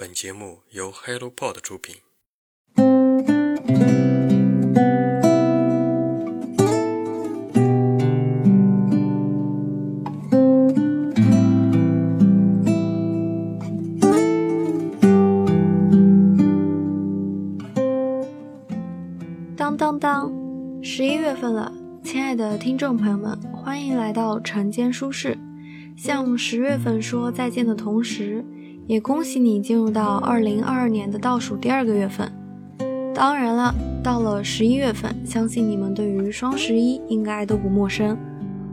本节目由 HelloPod 出品。当当当，十一月份了，亲爱的听众朋友们，欢迎来到晨间舒适。向十月份说再见的同时，也恭喜你进入到二零二二年的倒数第二个月份。当然了，到了十一月份，相信你们对于双十一应该都不陌生。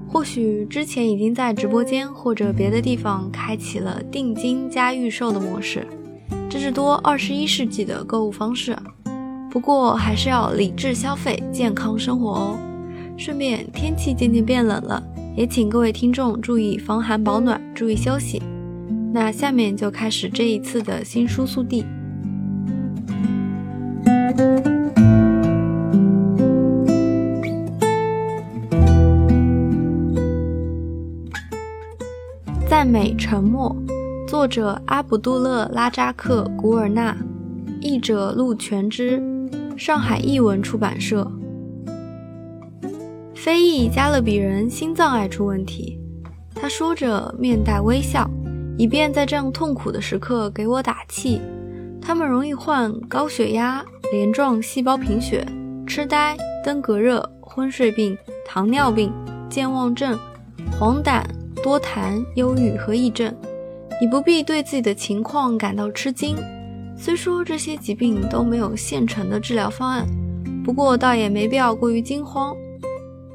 或许之前已经在直播间或者别的地方开启了定金加预售的模式，这是多二十一世纪的购物方式。不过还是要理智消费，健康生活哦。顺便，天气渐渐变冷了。也请各位听众注意防寒保暖，注意休息。那下面就开始这一次的新书速递。赞美沉默，作者阿卜杜勒拉扎克古尔纳，译者陆全之，上海译文出版社。非裔加勒比人心脏爱出问题，他说着，面带微笑，以便在这样痛苦的时刻给我打气。他们容易患高血压、镰状细胞贫血、痴呆、登革热、昏睡病、糖尿病、健忘症、黄疸、多痰、忧郁和癔症。你不必对自己的情况感到吃惊，虽说这些疾病都没有现成的治疗方案，不过倒也没必要过于惊慌。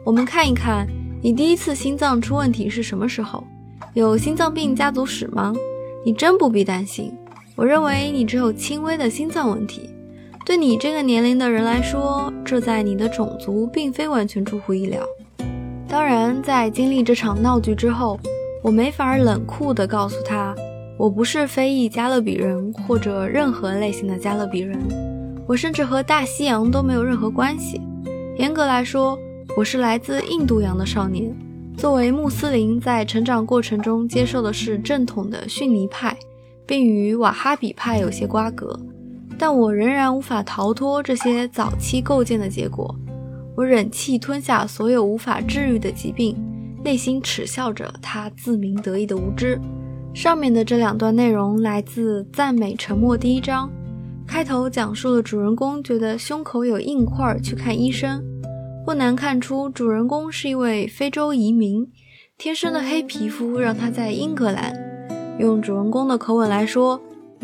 我们看一看，你第一次心脏出问题是什么时候？有心脏病家族史吗？你真不必担心。我认为你只有轻微的心脏问题。对你这个年龄的人来说，这在你的种族并非完全出乎意料。当然，在经历这场闹剧之后，我没法冷酷地告诉他，我不是非裔加勒比人或者任何类型的加勒比人，我甚至和大西洋都没有任何关系。严格来说。我是来自印度洋的少年，作为穆斯林，在成长过程中接受的是正统的逊尼派，并与瓦哈比派有些瓜葛，但我仍然无法逃脱这些早期构建的结果。我忍气吞下所有无法治愈的疾病，内心耻笑着他自鸣得意的无知。上面的这两段内容来自《赞美沉默》第一章，开头讲述了主人公觉得胸口有硬块去看医生。不难看出，主人公是一位非洲移民，天生的黑皮肤让他在英格兰。用主人公的口吻来说，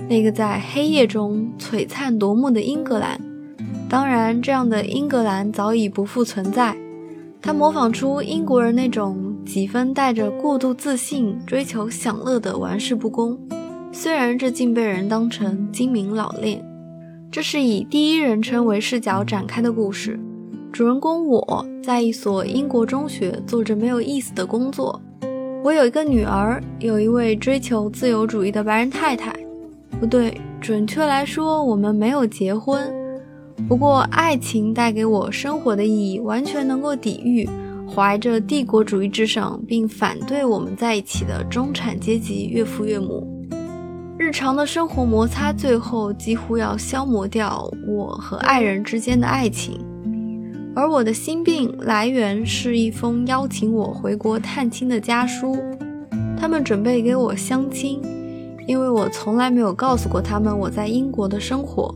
那个在黑夜中璀璨夺目的英格兰。当然，这样的英格兰早已不复存在。他模仿出英国人那种几分带着过度自信、追求享乐的玩世不恭，虽然这竟被人当成精明老练。这是以第一人称为视角展开的故事。主人公我在一所英国中学做着没有意思的工作。我有一个女儿，有一位追求自由主义的白人太太。不对，准确来说，我们没有结婚。不过，爱情带给我生活的意义，完全能够抵御怀着帝国主义至上并反对我们在一起的中产阶级岳父岳母。日常的生活摩擦，最后几乎要消磨掉我和爱人之间的爱情。而我的心病来源是一封邀请我回国探亲的家书，他们准备给我相亲，因为我从来没有告诉过他们我在英国的生活。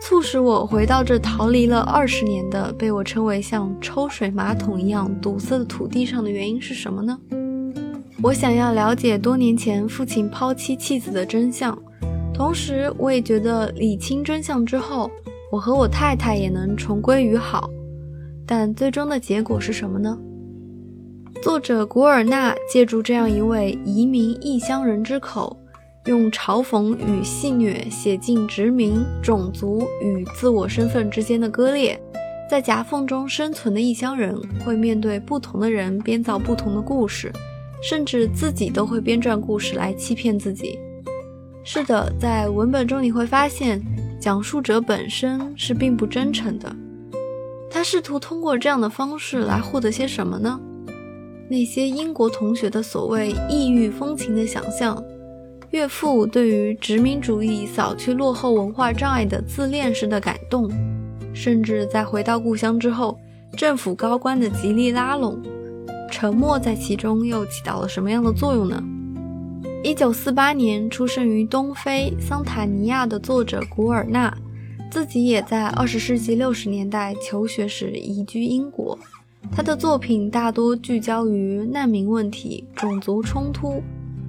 促使我回到这逃离了二十年的被我称为像抽水马桶一样堵塞的土地上的原因是什么呢？我想要了解多年前父亲抛妻弃子的真相，同时我也觉得理清真相之后。我和我太太也能重归于好，但最终的结果是什么呢？作者古尔纳借助这样一位移民异乡人之口，用嘲讽与戏谑写尽殖民、种族与自我身份之间的割裂。在夹缝中生存的异乡人会面对不同的人编造不同的故事，甚至自己都会编撰故事来欺骗自己。是的，在文本中你会发现。讲述者本身是并不真诚的，他试图通过这样的方式来获得些什么呢？那些英国同学的所谓异域风情的想象，岳父对于殖民主义扫去落后文化障碍的自恋式的感动，甚至在回到故乡之后，政府高官的极力拉拢，沉默在其中又起到了什么样的作用呢？一九四八年出生于东非桑塔尼亚的作者古尔纳，自己也在二十世纪六十年代求学时移居英国。他的作品大多聚焦于难民问题、种族冲突。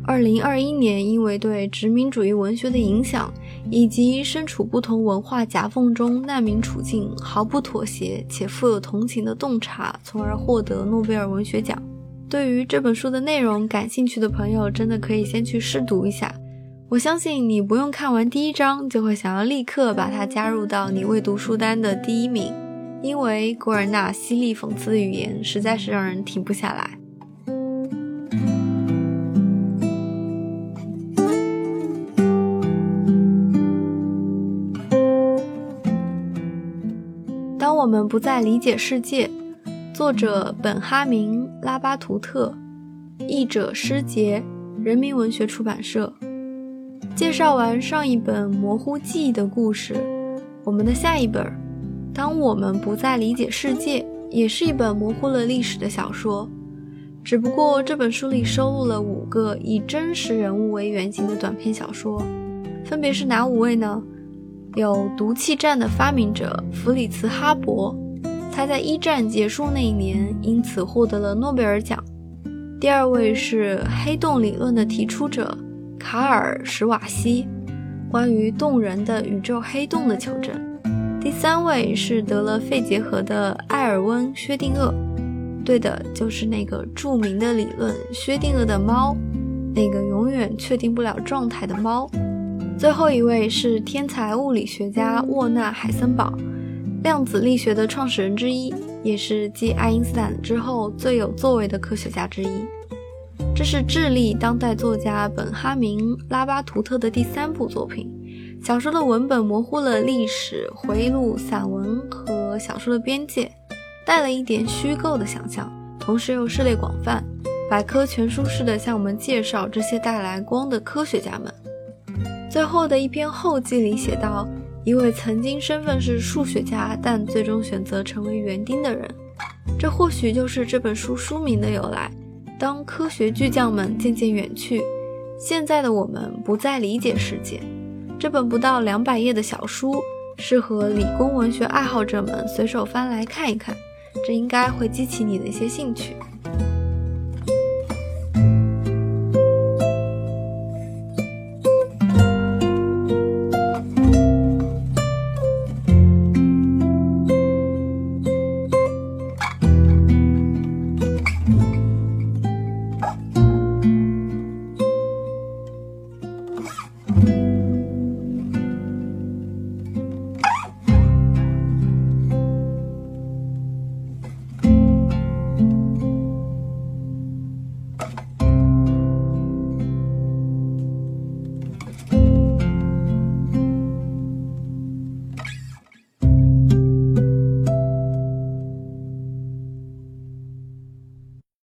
二零二一年，因为对殖民主义文学的影响，以及身处不同文化夹缝中难民处境毫不妥协且富有同情的洞察，从而获得诺贝尔文学奖。对于这本书的内容感兴趣的朋友，真的可以先去试读一下。我相信你不用看完第一章，就会想要立刻把它加入到你未读书单的第一名。因为古尔纳犀利讽刺的语言实在是让人停不下来。当我们不再理解世界，作者本哈明·拉巴图特，译者施杰，人民文学出版社。介绍完上一本模糊记忆的故事，我们的下一本。当我们不再理解世界，也是一本模糊了历史的小说。只不过这本书里收录了五个以真实人物为原型的短篇小说，分别是哪五位呢？有毒气战的发明者弗里茨·哈勃，他在一战结束那一年因此获得了诺贝尔奖。第二位是黑洞理论的提出者卡尔·史瓦西，关于动人的宇宙黑洞的求证。第三位是得了肺结核的埃尔温·薛定谔，对的，就是那个著名的理论——薛定谔的猫，那个永远确定不了状态的猫。最后一位是天才物理学家沃纳·海森堡，量子力学的创始人之一，也是继爱因斯坦之后最有作为的科学家之一。这是智利当代作家本哈明·拉巴图特的第三部作品。小说的文本模糊了历史、回忆录、散文和小说的边界，带了一点虚构的想象，同时又涉猎广泛，百科全书式的向我们介绍这些带来光的科学家们。最后的一篇后记里写道：“一位曾经身份是数学家，但最终选择成为园丁的人。”这或许就是这本书书名的由来。当科学巨匠们渐渐远去，现在的我们不再理解世界。这本不到两百页的小书，适合理工文学爱好者们随手翻来看一看，这应该会激起你的一些兴趣。